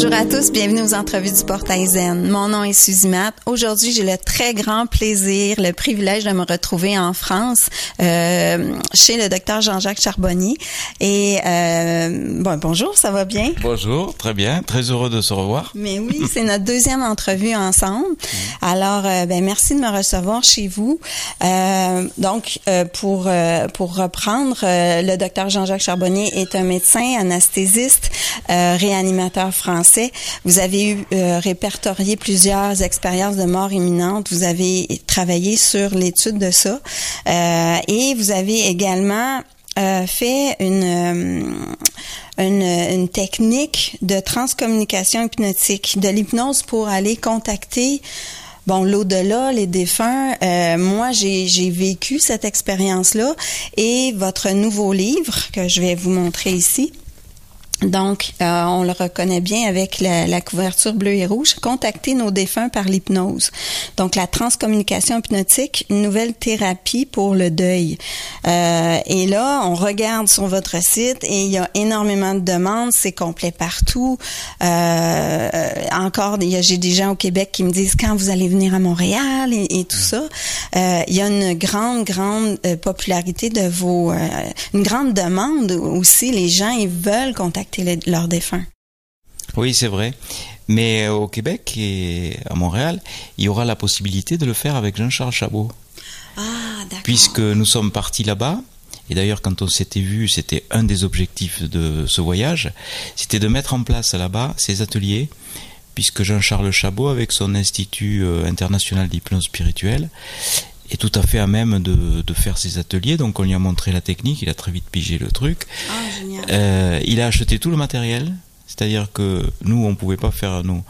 Bonjour à tous, bienvenue aux entrevues du Portail Zen. Mon nom est Suzy Matt. Aujourd'hui, j'ai le très grand plaisir, le privilège de me retrouver en France euh, chez le docteur Jean-Jacques Charbonnier. Et euh, bon, bonjour, ça va bien? Bonjour, très bien, très heureux de se revoir. Mais oui, c'est notre deuxième entrevue ensemble. Alors, euh, ben merci de me recevoir chez vous. Euh, donc, euh, pour euh, pour reprendre, euh, le docteur Jean-Jacques Charbonnier est un médecin anesthésiste, euh, réanimateur français. Vous avez eu euh, répertorié plusieurs expériences de mort imminente. Vous avez travaillé sur l'étude de ça. Euh, et vous avez également euh, fait une, technique de transcommunication hypnotique, de l'hypnose pour aller contacter bon l'au-delà, les défunts. Moi, j'ai vécu cette expérience-là et votre nouveau livre que je vais vous montrer ici. Donc, euh, on le reconnaît bien avec la, la, couverture bleue et rouge. Contacter nos défunts par l'hypnose. Donc, la transcommunication hypnotique, une nouvelle thérapie pour le deuil. Euh, et là, on regarde sur votre site et il y a énormément de demandes. C'est complet partout. Euh, encore, j'ai des gens au Québec qui me disent quand vous allez venir à Montréal et, et tout ça. Euh, il y a une grande, grande euh, popularité de vos, euh, une grande demande aussi. Les gens, ils veulent contacter les, leurs défunts. Oui, c'est vrai. Mais au Québec et à Montréal, il y aura la possibilité de le faire avec Jean-Charles Chabot. Ah, d'accord. Puisque nous sommes partis là-bas, et d'ailleurs quand on s'était vu, c'était un des objectifs de ce voyage, c'était de mettre en place là-bas ces ateliers, puisque Jean-Charles Chabot, avec son Institut euh, international d'hypnose spirituelle, est tout à fait à même de, de, faire ses ateliers. Donc on lui a montré la technique, il a très vite pigé le truc. Génial. Euh, il a acheté tout le matériel. C'est-à-dire que nous, on pouvait pas faire nos,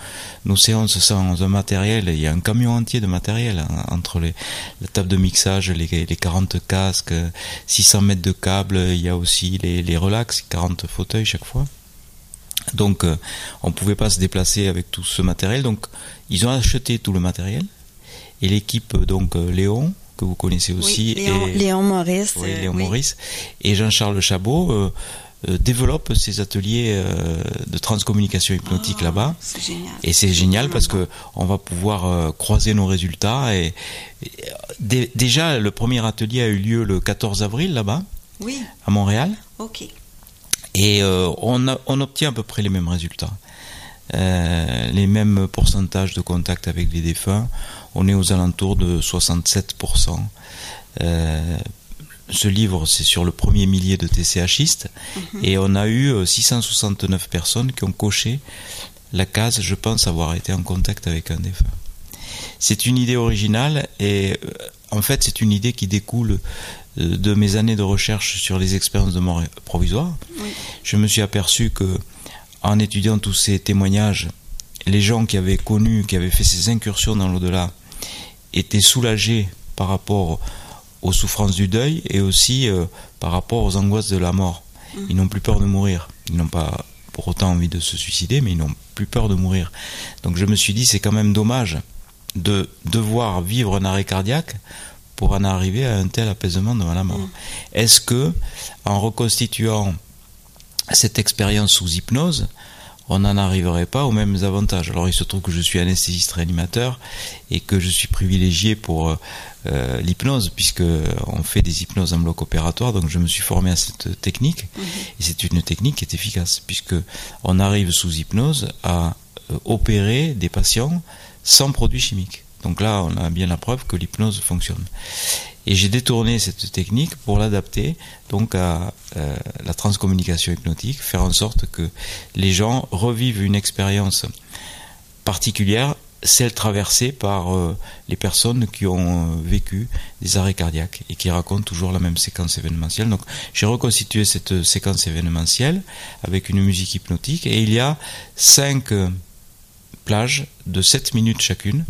nos séances sans un matériel. Il y a un camion entier de matériel hein, entre les, la table de mixage, les, les 40 casques, 600 mètres de câbles. Il y a aussi les, les relax, 40 fauteuils chaque fois. Donc, euh, on pouvait pas se déplacer avec tout ce matériel. Donc, ils ont acheté tout le matériel et l'équipe donc euh, Léon que vous connaissez aussi oui, Léon, et Léon Maurice oui, Léon oui. Maurice. Et Jean-Charles Chabot euh, euh, développe ces ateliers euh, de transcommunication hypnotique oh, là-bas. et c'est génial parce que on va pouvoir euh, croiser nos résultats. Et, et déjà le premier atelier a eu lieu le 14 avril là-bas oui. à Montréal. Ok. Et euh, on, a, on obtient à peu près les mêmes résultats. Euh, les mêmes pourcentages de contact avec les défunts. On est aux alentours de 67%. Euh, ce livre, c'est sur le premier millier de TCHistes. -hmm. Et on a eu 669 personnes qui ont coché la case Je pense avoir été en contact avec un défunt. C'est une idée originale et en fait, c'est une idée qui découle de mes années de recherche sur les expériences de mort provisoire. Oui. Je me suis aperçu que en étudiant tous ces témoignages, les gens qui avaient connu, qui avaient fait ces incursions dans l'au-delà, étaient soulagés par rapport aux souffrances du deuil et aussi euh, par rapport aux angoisses de la mort. Ils n'ont plus peur de mourir. Ils n'ont pas pour autant envie de se suicider, mais ils n'ont plus peur de mourir. Donc je me suis dit, c'est quand même dommage de devoir vivre un arrêt cardiaque pour en arriver à un tel apaisement devant la mort. Est-ce que, en reconstituant cette expérience sous hypnose, on n'en arriverait pas aux mêmes avantages. Alors il se trouve que je suis anesthésiste réanimateur et que je suis privilégié pour euh, l'hypnose puisque on fait des hypnoses en bloc opératoire. Donc je me suis formé à cette technique mmh. et c'est une technique qui est efficace puisque on arrive sous hypnose à euh, opérer des patients sans produits chimiques. Donc là, on a bien la preuve que l'hypnose fonctionne. Et j'ai détourné cette technique pour l'adapter donc à euh, la transcommunication hypnotique, faire en sorte que les gens revivent une expérience particulière, celle traversée par euh, les personnes qui ont euh, vécu des arrêts cardiaques et qui racontent toujours la même séquence événementielle. Donc j'ai reconstitué cette séquence événementielle avec une musique hypnotique et il y a cinq plages de 7 minutes chacune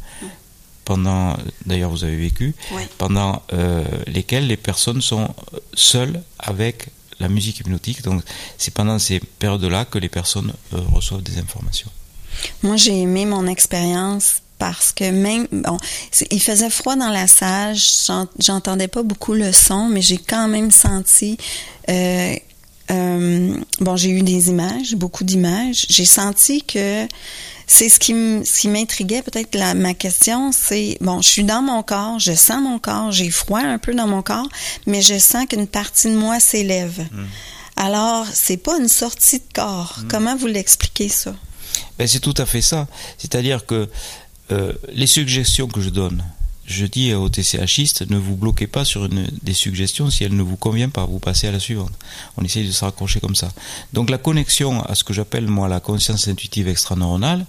pendant, d'ailleurs vous avez vécu, oui. pendant euh, lesquelles les personnes sont seules avec la musique hypnotique. Donc c'est pendant ces périodes-là que les personnes euh, reçoivent des informations. Moi j'ai aimé mon expérience parce que même bon, il faisait froid dans la salle, j'entendais pas beaucoup le son, mais j'ai quand même senti euh, euh, bon, j'ai eu des images, beaucoup d'images. J'ai senti que c'est ce qui m'intriguait peut-être ma question, c'est bon, je suis dans mon corps, je sens mon corps, j'ai froid un peu dans mon corps, mais je sens qu'une partie de moi s'élève. Hmm. Alors, c'est pas une sortie de corps. Hmm. Comment vous l'expliquez ça? Ben, c'est tout à fait ça. C'est-à-dire que euh, les suggestions que je donne, je dis aux TCHistes, ne vous bloquez pas sur une, des suggestions si elles ne vous conviennent pas, vous passez à la suivante. On essaye de se raccrocher comme ça. Donc la connexion à ce que j'appelle moi la conscience intuitive extraneuronale,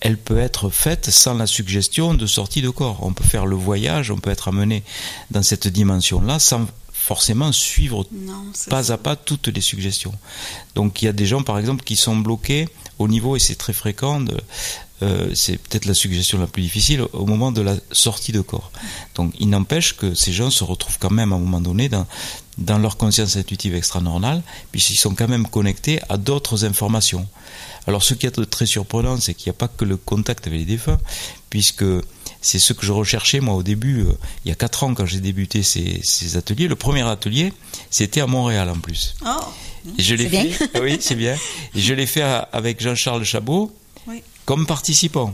elle peut être faite sans la suggestion de sortie de corps. On peut faire le voyage, on peut être amené dans cette dimension-là sans forcément suivre pas à pas toutes les suggestions. Donc il y a des gens par exemple qui sont bloqués au niveau, et c'est très fréquent, euh, c'est peut-être la suggestion la plus difficile au moment de la sortie de corps. Donc il n'empêche que ces gens se retrouvent quand même à un moment donné dans, leur conscience intuitive extra-normale, puisqu'ils sont quand même connectés à d'autres informations. Alors ce qui est très surprenant, c'est qu'il n'y a pas que le contact avec les défunts, puisque c'est ce que je recherchais moi au début, euh, il y a quatre ans quand j'ai débuté ces, ateliers. Le premier atelier, c'était à Montréal en plus. Oh, Et je l'ai fait. oui, c'est bien. Et je l'ai fait avec Jean-Charles Chabot, comme participant.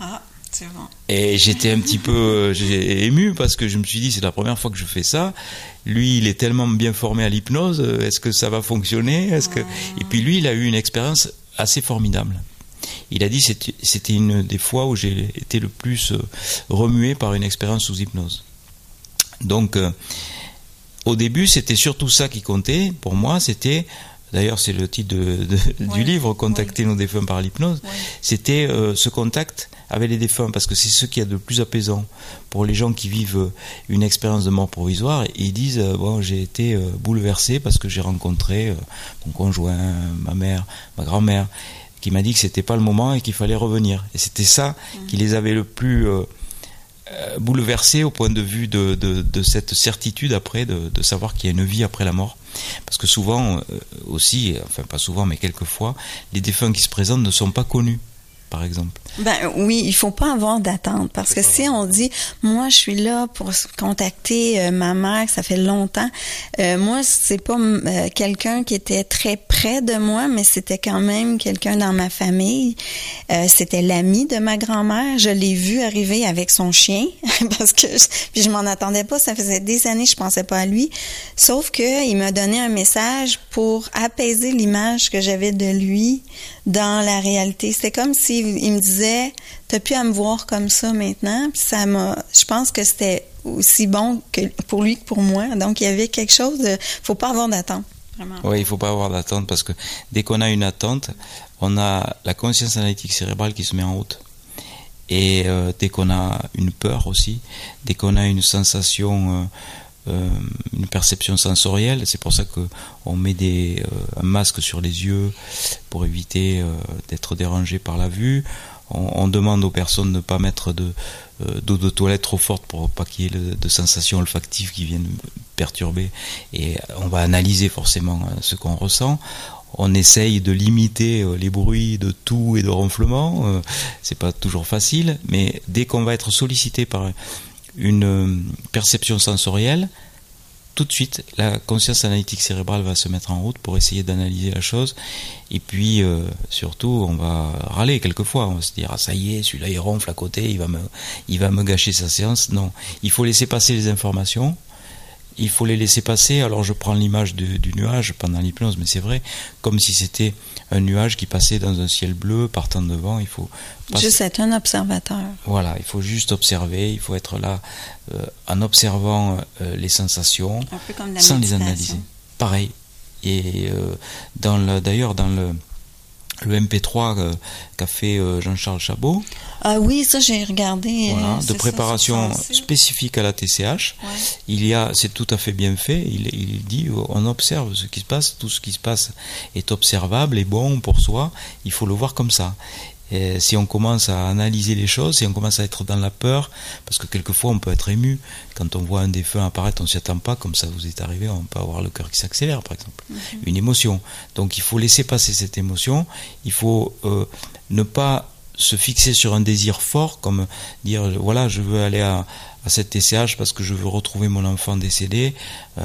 Ah, c'est bon. Et j'étais un petit peu euh, ému parce que je me suis dit c'est la première fois que je fais ça. Lui, il est tellement bien formé à l'hypnose. Euh, est-ce que ça va fonctionner? Est-ce que Et puis lui, il a eu une expérience assez formidable. Il a dit c'était une des fois où j'ai été le plus euh, remué par une expérience sous hypnose. Donc, au début, c'était surtout ça qui comptait. Pour moi, c'était D'ailleurs, c'est le titre du livre, Contacter nos défunts par l'hypnose. C'était euh, ce contact avec les défunts, parce que c'est ce qui est de plus apaisant pour les gens qui vivent euh, une expérience de mort provisoire. Et ils disent euh, bon, j'ai été bouleversé parce que j'ai rencontré mon conjoint, ma mère, ma grand-mère, qui m'a dit que c'était pas le moment et qu'il fallait revenir. Et c'était ça qui les avait le plus bouleversés au point de vue de, de, cette certitude après de, de savoir qu'il y a une vie après la mort. Parce que souvent euh, aussi, enfin pas souvent, mais quelquefois, les défunts qui se présentent ne sont pas connus par exemple? Ben oui, il faut pas avoir d'attente parce que si on dit moi je suis là pour contacter euh, ma mère, ça fait longtemps. Euh, moi c'est pas euh, quelqu'un qui était très près de moi, mais c'était quand même quelqu'un dans ma famille. c'était l'ami de ma grand-mère. Je l'ai vu arriver avec son chien parce que je, puis je m'en attendais pas. Ça faisait des années je pensais pas à lui. Sauf que il m'a donné un message pour apaiser l'image que j'avais de lui dans la réalité. C'était comme si il me disait t'as plus à me voir comme ça maintenant. Ça m'a, je pense que c'était aussi bon pour lui que pour moi. Donc il y avait quelque chose. De, faut pas avoir d'attente. Oui, il faut pas avoir d'attente parce que dès qu'on a une attente, on a la conscience analytique cérébrale qui se met en route. Et euh, dès qu'on a une peur aussi, dès qu'on a une sensation euh, une perception sensorielle. C'est pour ça qu'on met des, euh, un masque sur les yeux pour éviter euh, d'être dérangé par la vue. On, demande aux personnes de ne pas mettre de, d'eau de toilette trop forte pour pas qu'il y ait de sensations olfactives qui viennent perturber. Et on va analyser forcément ce qu'on ressent on essaye de limiter les bruits de tout et de ronflement. c'est pas toujours facile, mais dès qu'on va être sollicité par une euh, perception sensorielle, tout de suite, la conscience analytique cérébrale va se mettre en route pour essayer d'analyser la chose. Et puis, euh, surtout, on va râler quelquefois. On va se dire, ah, ça y est, celui-là, il ronfle à côté, il va, me, il va me gâcher sa séance. Non, il faut laisser passer les informations il faut les laisser passer. Alors je prends l'image du, nuage pendant l'hypnose, mais c'est vrai, comme si c'était un nuage qui passait dans un ciel bleu, partant devant. Il faut juste être un observateur. Voilà, il faut juste observer. Il faut être là euh, en observant euh, les sensations, sans les analyser. Pareil. Et euh, d'ailleurs dans le le MP3 euh, qu'a fait euh, Jean-Charles Chabot. Ah oui, ça j'ai regardé. Voilà, de préparation spécifique à la TCH. Il y a, c'est tout à fait bien fait. Il, il, dit, on observe ce qui se passe, tout ce qui se passe est observable et bon pour soi. Il faut le voir comme ça. Et si on commence à analyser les choses, si on commence à être dans la peur, parce que quelquefois on peut être ému quand on voit un défunt apparaître, on s'y attend pas, comme ça vous est arrivé, on peut avoir le cœur qui s'accélère par exemple, mhm. une émotion. Donc il faut laisser passer cette émotion, il faut euh, ne pas se fixer sur un désir fort, comme dire voilà je veux aller à, à cette TCH parce que je veux retrouver mon enfant décédé. Euh,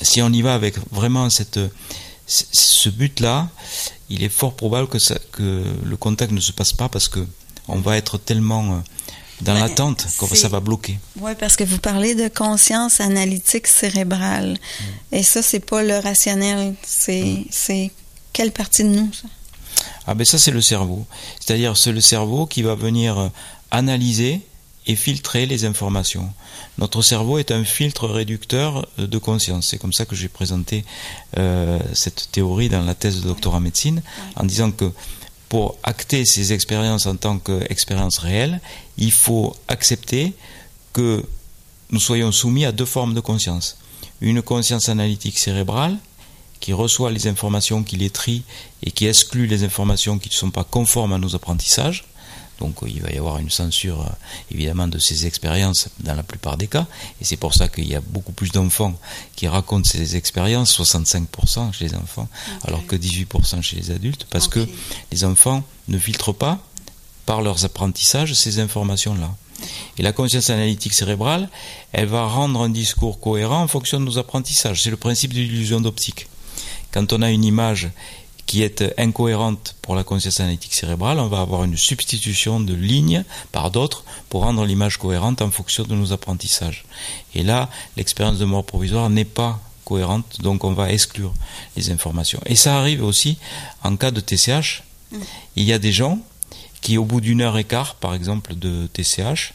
si on y va avec vraiment cette, ce but-là, il est fort probable que, ça, que le contact ne se passe pas parce que on va être tellement euh, dans l'attente que ça va bloquer. Oui, parce que vous parlez de conscience analytique cérébrale. Mm. Et ça, c'est pas le rationnel. C'est, c'est quelle partie de nous, ça? Ah ben ça, c'est le cerveau. C'est-à-dire, c'est le cerveau qui va venir euh, analyser et filtrer les informations. Notre cerveau est un filtre réducteur de conscience. C'est comme ça que j'ai présenté euh, cette théorie dans la thèse de doctorat en médecine, en disant que pour acter ces expériences en tant qu'expériences réelles, il faut accepter que nous soyons soumis à deux formes de conscience. Une conscience analytique cérébrale qui reçoit les informations, qui les trie et qui exclut les informations qui ne sont pas conformes à nos apprentissages, donc il va y avoir une censure euh, évidemment de ces expériences dans la plupart des cas. Et c'est pour ça qu'il y a beaucoup plus d'enfants qui racontent ces expériences, 65% chez les enfants, alors que 18% chez les adultes, parce que les enfants ne filtrent pas par leurs apprentissages ces informations-là. Et la conscience analytique cérébrale, elle va rendre un discours cohérent en fonction de nos apprentissages. C'est le principe de l'illusion d'optique. Quand on a une image qui est incohérente pour la conscience analytique cérébrale, on va avoir une substitution de lignes par d'autres pour rendre l'image cohérente en fonction de nos apprentissages. Et là, l'expérience de mort provisoire n'est pas cohérente, donc on va exclure les informations. Et ça arrive aussi en cas de TCH. Mm. Il y a des gens qui, au bout d'une heure et quart, par exemple, de TCH,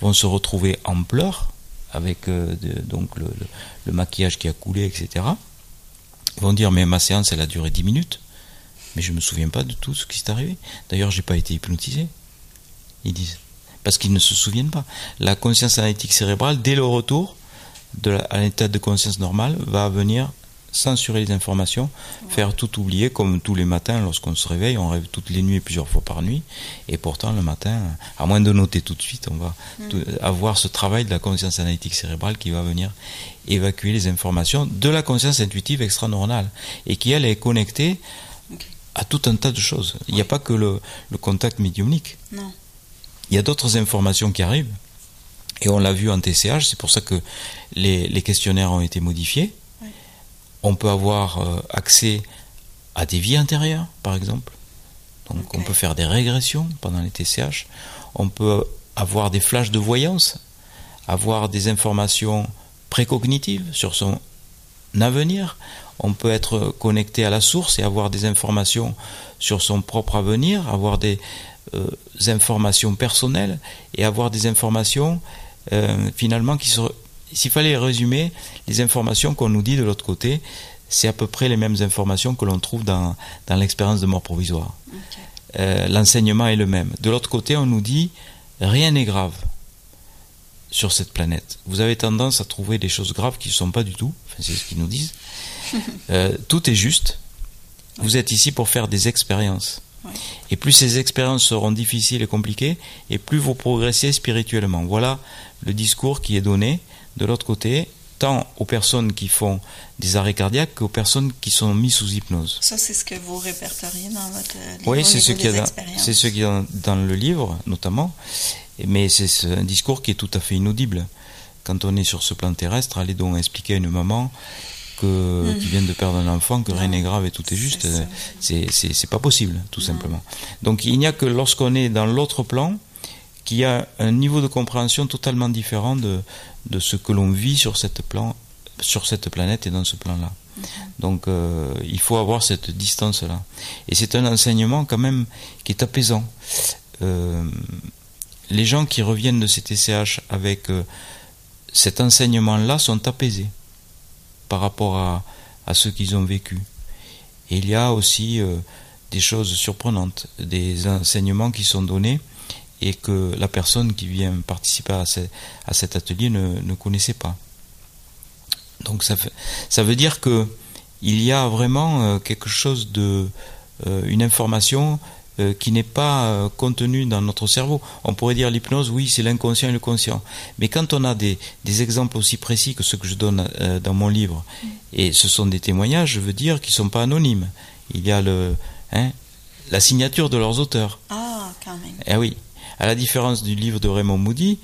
vont se retrouver en pleurs avec euh, donc le, le, maquillage qui a coulé, etc. Ils vont dire mais ma séance elle a duré 10 minutes mais je ne me souviens pas de tout ce qui s'est arrivé. D'ailleurs, j'ai pas été hypnotisé. Ils disent. Parce qu'ils ne se souviennent pas. La conscience analytique cérébrale, dès le retour de à l'état de conscience normale, va venir censurer les informations, faire tout oublier, comme tous les matins lorsqu'on se réveille, on rêve toutes les nuits, plusieurs fois par nuit, et pourtant le matin, à moins de noter tout de suite, on va mm. avoir ce travail de la conscience analytique cérébrale qui va venir évacuer les informations de la conscience intuitive extra-normale, et qui elle est connectée à tout un tas de choses. Il n'y a pas que le, contact médiumnique. Non. Il y a d'autres informations qui arrivent. Et on l'a vu en TCH, c'est pour ça que les, questionnaires ont été modifiés. On peut avoir euh, accès à des vies intérieures, par exemple. Donc on peut faire des régressions pendant les TCH. On peut avoir des flashs de voyance, avoir des informations précognitives sur son avenir on peut être connecté à la source et avoir des informations sur son propre avenir, avoir des euh, informations personnelles et avoir des informations euh, finalement qui se... S'il fallait résumer, les informations qu'on nous dit de l'autre côté, c'est à peu près les mêmes informations que l'on trouve dans, dans l'expérience de mort provisoire. Euh, l'enseignement est le même. De l'autre côté, on nous dit rien n'est grave sur cette planète. Vous avez tendance à trouver des choses graves qui ne sont pas du tout, enfin, c'est ce qu'ils nous disent. Euh, tout est juste. Vous êtes ici pour faire des expériences. Et plus ces expériences seront difficiles et compliquées, et plus vous progressez spirituellement. Voilà le discours qui est donné de l'autre côté, tant aux personnes qui font des arrêts cardiaques qu'aux personnes qui sont mises sous hypnose. Ça, c'est ce que vous répertoriez dans votre livre. Oui, c'est ce, qui c'est ce qui est dans, le livre, notamment. Mais c'est un discours qui est tout à fait inaudible. Quand on est sur ce plan terrestre, allez donc expliquer à une maman que, qui vient de perdre un enfant, que rien n'est grave et tout est juste, c'est pas possible, tout simplement. Donc il n'y a que lorsqu'on est dans l'autre plan qu'il y a un niveau de compréhension totalement différent de, de ce que l'on vit sur cette, plan, sur cette planète et dans ce plan-là. Mhm. Donc euh, il faut avoir cette distance-là. Et c'est un enseignement quand même qui est apaisant. Euh, les gens qui reviennent de ces TCH avec euh, cet enseignement-là sont apaisés par rapport à, à ce qu'ils ont vécu. Et il y a aussi euh, des choses surprenantes, des enseignements qui sont donnés et que la personne qui vient participer à, cet atelier ne, connaissait pas. Donc ça veut dire que il y a vraiment euh, quelque chose de euh, une information euh, qui n'est pas euh, contenu dans notre cerveau. On pourrait dire l'hypnose, oui, c'est l'inconscient et le conscient. Mais quand on a des, des exemples aussi précis que ceux que je donne euh, dans mon livre, et ce sont des témoignages, je veux dire, qui ne sont pas anonymes. Il y a le, hein, la signature de leurs auteurs. Ah, quand même. Eh oui. À la différence du livre de Raymond Moody,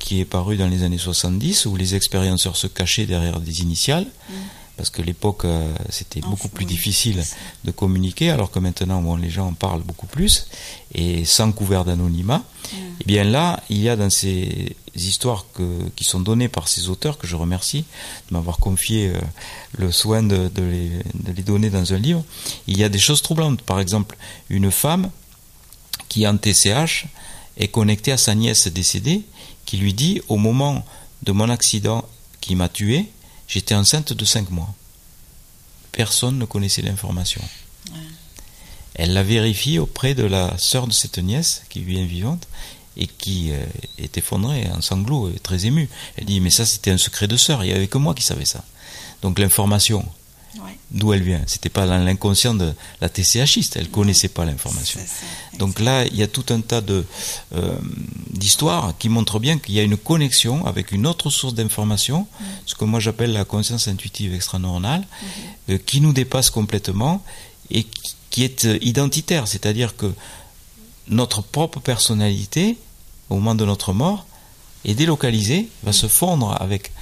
qui est paru dans les années 70, où les expérienceurs se cachaient derrière des initiales. Mm. Parce que l'époque, euh, c'était beaucoup plus difficile de communiquer, alors que maintenant, bon, les gens en parlent beaucoup plus, et sans couvert d'anonymat. Mm. Et eh bien là, il y a dans ces histoires que, qui sont données par ces auteurs, que je remercie de m'avoir confié euh, le soin de, de, les, de les donner dans un livre, il y a des choses troublantes. Par exemple, une femme qui en TCH est connectée à sa nièce décédée, qui lui dit au moment de mon accident qui m'a tué, j'étais enceinte de 5 mois. Personne ne connaissait l'information. Elle la vérifie auprès de la sœur de cette nièce, qui est vivante, et qui euh, est effondrée en sanglots, et très émue. Elle dit, mais ça c'était un secret de sœur, il n'y avait que moi qui savais ça. Donc l'information, d'où elle vient. C'était pas dans l'inconscient de la TCHiste, elle connaissait pas l'information. Donc là, il y a tout un tas de euh, d'histoires qui montrent bien qu'il y a une connexion avec une autre source d'information, ce que moi j'appelle la conscience intuitive extraneuronale, euh, qui nous dépasse complètement et qui est euh, identitaire, c'est-à-dire que notre propre personnalité, au moment de notre mort, est délocalisée, va se fondre avec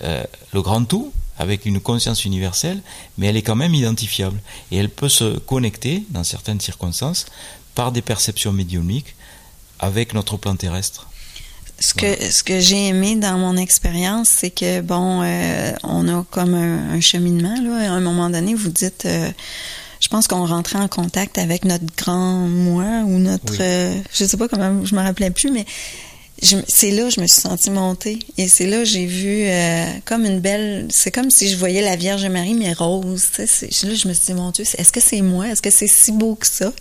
le grand tout, avec une conscience universelle, mais elle est quand même identifiable. Et elle peut se connecter, dans certaines circonstances, par des perceptions médiumniques avec notre plan terrestre. Ce que, ce que j'ai aimé dans mon expérience, c'est que, bon, euh, on a comme un, cheminement, là. À un moment donné, vous dites, euh, je pense qu'on rentrait en contact avec notre grand moi ou notre, euh, je sais pas comment, je me rappelais plus, mais c'est là je me suis sentie montée. Et c'est là j'ai vu euh, comme une belle c'est comme si je voyais la Vierge Marie mais rose là je me suis dit mon Dieu est-ce que c'est moi? Est-ce que c'est si beau que ça?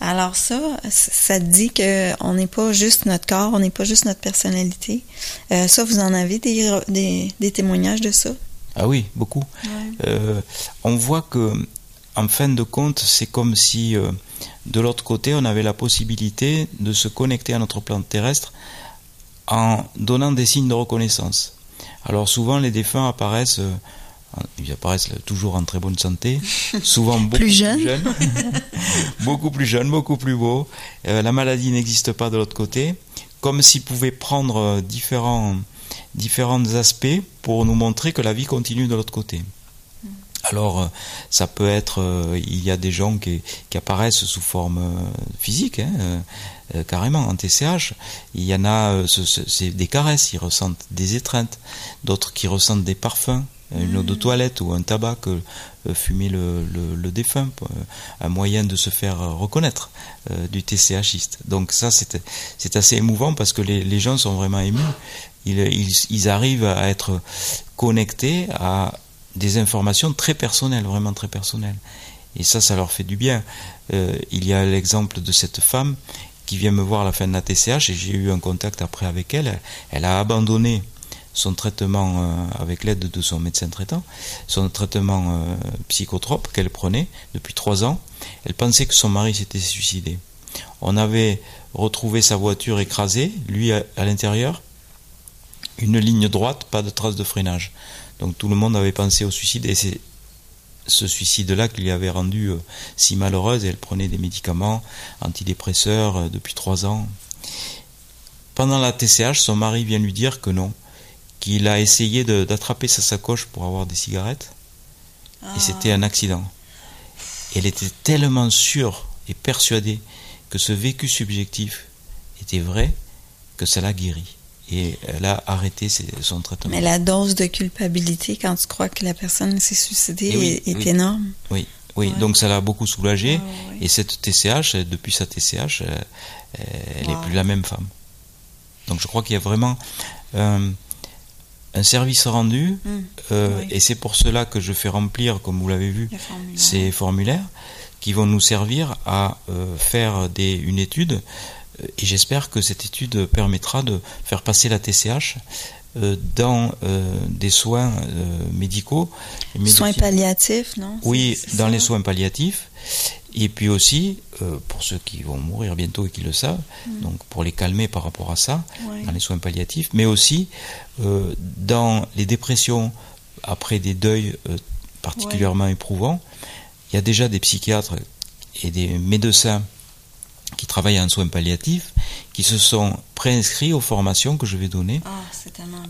Alors ça ça dit que on n'est pas juste notre corps on n'est pas juste notre personnalité. Euh, ça vous en avez des, des, témoignages de ça? Ah oui beaucoup. Euh, on voit que en fin de compte c'est comme si de l'autre côté, on avait la possibilité de se connecter à notre plan terrestre en donnant des signes de reconnaissance. Alors souvent les défunts apparaissent, euh, ils apparaissent toujours en très bonne santé, souvent beaucoup plus jeunes, beaucoup plus jeunes, beaucoup plus beaux. Euh, la maladie n'existe pas de l'autre côté, comme s'ils pouvaient prendre euh, différents, différents aspects pour nous montrer que la vie continue de l'autre côté. Alors, euh, ça peut être, euh, il y a des gens qui, apparaissent sous forme euh, physique, hein, carrément en TCH. Il y en a, c'est des caresses, ils ressentent des étreintes, d'autres qui ressentent des parfums, une eau de mmh. toilette ou un tabac que fumait le, le, défunt, un moyen de se faire reconnaître du TCHiste. Donc ça, c'est assez émouvant parce que les, gens sont vraiment émus. Ils, ils arrivent à être connectés à des informations très personnelles, vraiment très personnelles. Et ça, ça leur fait du bien. Euh, il y a l'exemple de cette femme qui vient me voir à la fin de la TCH et j'ai eu un contact après avec elle. Elle a abandonné son traitement euh, avec l'aide de son médecin traitant, son traitement euh, psychotrope qu'elle prenait depuis trois ans. Elle pensait que son mari s'était suicidé. On avait retrouvé sa voiture écrasée, lui à l'intérieur, une ligne droite, pas de traces de freinage. Donc tout le monde avait pensé au suicide et c'est ce suicide-là qui lui avait rendu euh, si malheureuse et elle prenait des médicaments antidépresseurs euh, depuis trois ans. Pendant la TCH, son mari vient lui dire que non, qu'il a essayé d'attraper sa sacoche pour avoir des cigarettes et ah. c'était un accident. Elle était tellement sûre et persuadée que ce vécu subjectif était vrai que ça l'a guéri et elle a arrêté son traitement. Mais la dose de culpabilité quand tu crois que la personne s'est suicidée eh est, énorme. Oui, oui. donc ça l'a beaucoup soulagée. Ah, et cette TCH, depuis sa TCH, euh, elle n'est plus la même femme. Donc je crois qu'il y a vraiment euh, un service rendu, hum, euh, et c'est pour cela que je fais remplir, comme vous l'avez vu, ces formulaires qui vont nous servir à faire des, une étude et j'espère que cette étude permettra de faire passer la TCH euh, dans euh, des soins euh, médicaux. Soins palliatifs, non? Oui, dans les soins palliatifs. Et puis aussi, pour ceux qui vont mourir bientôt et qui le savent, mm. donc pour les calmer par rapport à ça, dans les soins palliatifs, mais aussi dans les dépressions après des deuils particulièrement éprouvants. Il y a déjà des psychiatres et des médecins qui travaillent en soins palliatifs qui se sont préinscrits aux formations que je vais donner Ah,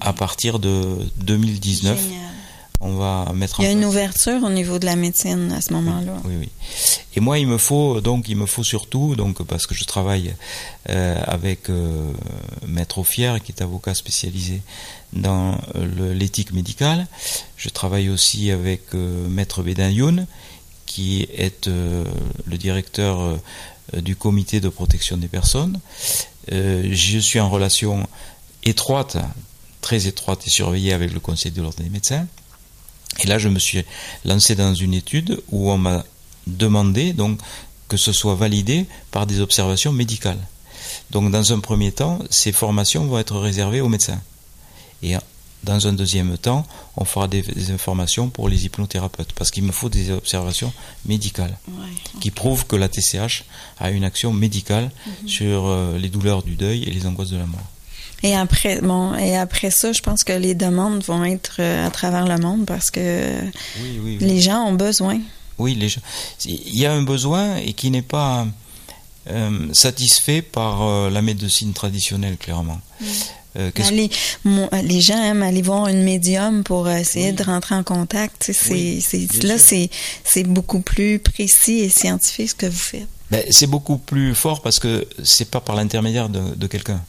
à partir de 2019. Génial. On va mettre Il y a en une ouverture au niveau de la médecine à ce moment-là. Oui, oui. Et moi, il me faut donc, il me faut surtout donc parce que je travaille euh, avec euh, Maître Ofier, qui est avocat spécialisé dans euh, l'éthique médicale. Je travaille aussi avec Maître Bédin Youn, qui est le directeur du comité de protection des personnes. Euh, je suis en relation étroite, très étroite et surveillée avec le Conseil de l'ordre des médecins. Et là, je me suis lancé dans une étude où on m'a demandé donc que ce soit validé par des observations médicales. Donc, dans un premier temps, ces formations vont être réservées aux médecins. Et dans un deuxième temps, on fera des, des informations pour les hypnothérapeutes, parce qu'il me faut des observations médicales Ouais. qui prouvent que la TCH a une action médicale sur euh, les douleurs du deuil et les angoisses de la mort. Et après, bon, et après ça, je pense que les demandes vont être euh, à travers le monde parce que Oui, oui, oui. les gens ont besoin. Oui, les gens- il y a un besoin et qui n'est pas euh, satisfait par euh, la médecine traditionnelle, clairement. Euh, mon- les gens aiment aller voir une médium pour essayer Oui. de rentrer en contact. Oui, là, c'est beaucoup plus précis et scientifique ce que vous faites. Ben, c'est beaucoup plus fort parce que c'est pas par l'intermédiaire de, de quelqu'un.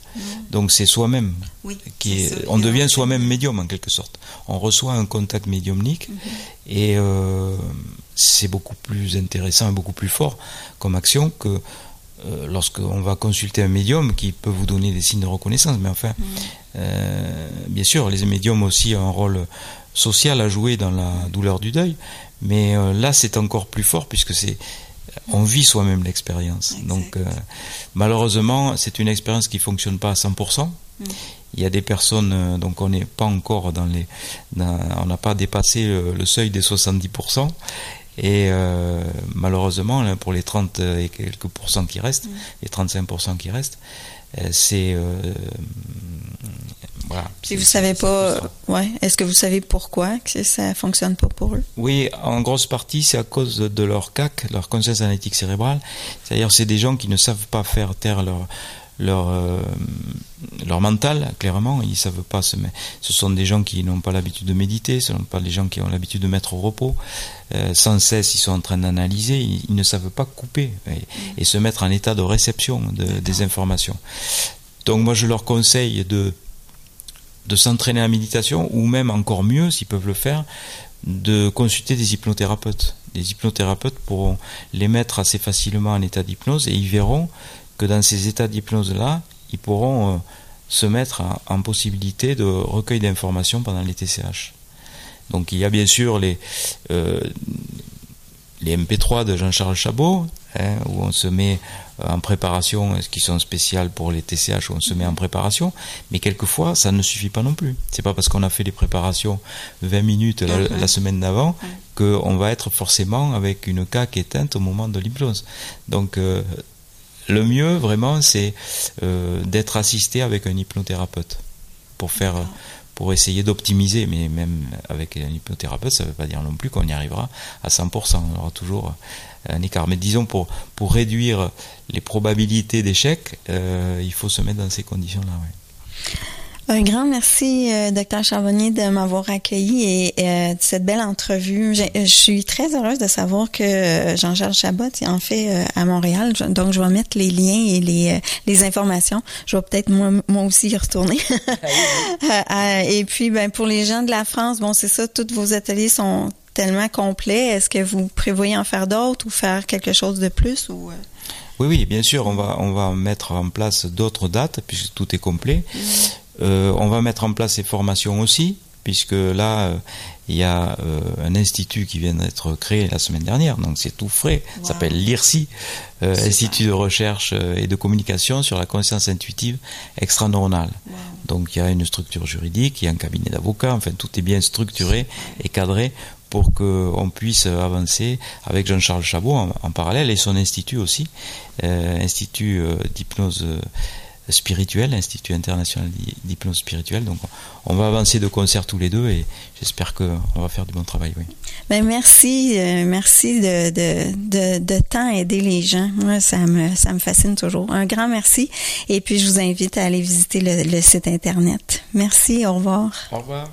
Donc c'est soi-même Oui, qui est, on devient soi-même médium en quelque sorte. On reçoit un contact médiumnique et euh, c'est beaucoup plus intéressant et beaucoup plus fort comme action que euh, lorsqu'on va consulter un médium qui peut vous donner des signes de reconnaissance. Mais enfin, euh, bien sûr, les médiums aussi ont un rôle social à jouer dans la douleur du deuil, mais euh, là c'est encore plus fort puisque c'est on vit soi-même l'expérience. Donc euh, malheureusement, c'est une expérience qui fonctionne pas à 100%. Il y a des personnes, donc on n'est pas encore dans les, dans- on n'a pas dépassé le, le seuil des 70%. Et euh, malheureusement, là, pour les 30 et quelques pourcents qui restent, les 35% qui restent, euh, c'est euh, voilà. Si vous savez pas, ouais, est-ce que vous savez pourquoi que ça fonctionne pas pour eux? Oui, en grosse partie, c'est à cause de leur CAC, leur conscience analytique cérébrale. C'est-à-dire, c'est des gens qui ne savent pas faire taire leur leur euh, leur mental, clairement. Ils savent pas se mettre. Ce sont des gens qui n'ont pas l'habitude de méditer. Ce ne sont pas des gens qui ont l'habitude de mettre au repos. Euh, sans cesse, ils sont en train d'analyser. Ils, ils ne savent pas couper et, et se mettre en état de réception de- des informations. Donc, moi, je leur conseille de de s'entraîner à la méditation, ou même encore mieux, s'ils peuvent le faire, de consulter des hypnothérapeutes. Les hypnothérapeutes pourront les mettre assez facilement en état d'hypnose et ils verront que dans ces états d'hypnose-là, ils pourront euh, se mettre en, en possibilité de recueil d'informations pendant les TCH. Donc il y a bien sûr les, euh, les MP3 de Jean-Charles Chabot, hein, où on se met en préparation, euh, qui sont spéciales pour les TCH, où on se met en préparation, mais quelquefois ça ne suffit pas non plus. C'est pas parce qu'on a fait les préparations 20 minutes la, la semaine d'avant qu'on va être forcément avec une caque éteinte au moment de l'hypnose. Donc euh, le mieux vraiment c'est euh, d'être assisté avec un hypnothérapeute pour faire pour essayer d'optimiser, mais même avec un hypnothérapeute, ça ne veut pas dire non plus qu'on y arrivera à 100%. On aura toujours un écart. Mais disons, pour, pour réduire les probabilités d'échec, euh, il faut se mettre dans ces conditions-là. ouais. Un grand merci, euh, docteur Charbonnier, de m'avoir accueilli et euh, de cette belle entrevue. Je suis très heureuse de savoir que euh, Jean-Charles Chabot il en fait euh, à Montréal. Je- Donc, je vais mettre les liens et les, les informations. Je vais peut-être moi, moi aussi y retourner. Euh, et puis, ben, pour les gens de la France, bon, c'est ça, tous vos ateliers sont tellement complets. Est-ce que vous prévoyez en faire d'autres ou faire quelque chose de plus ou? Oui, oui, bien sûr, on va, on va mettre en place d'autres dates, puisque tout est complet. Euh, on va mettre en place ces formations aussi, puisque là, euh, il y a euh, un institut qui vient d'être créé la semaine dernière, donc c'est tout frais. Ça Wow. s'appelle l'IRSI, euh. Institut de recherche euh, et de communication sur la conscience intuitive extraneuronale. Donc il y a une structure juridique, il y a un cabinet d'avocats, enfin tout est bien structuré et cadré pour qu'on puisse avancer avec Jean-Charles Chabot en, en parallèle et son institut aussi, euh, institut euh, d'hypnose spirituel, Institut international d'hypnose spirituelle. Donc on va avancer de concert tous les deux et j'espère qu'on va faire du bon travail. Oui. Ben merci, euh, merci de, de, de, de tant aider les gens. Moi, ça me, ça me fascine toujours. Un grand merci. Et puis je vous invite à aller visiter le, le site internet. Merci, au revoir. Au revoir.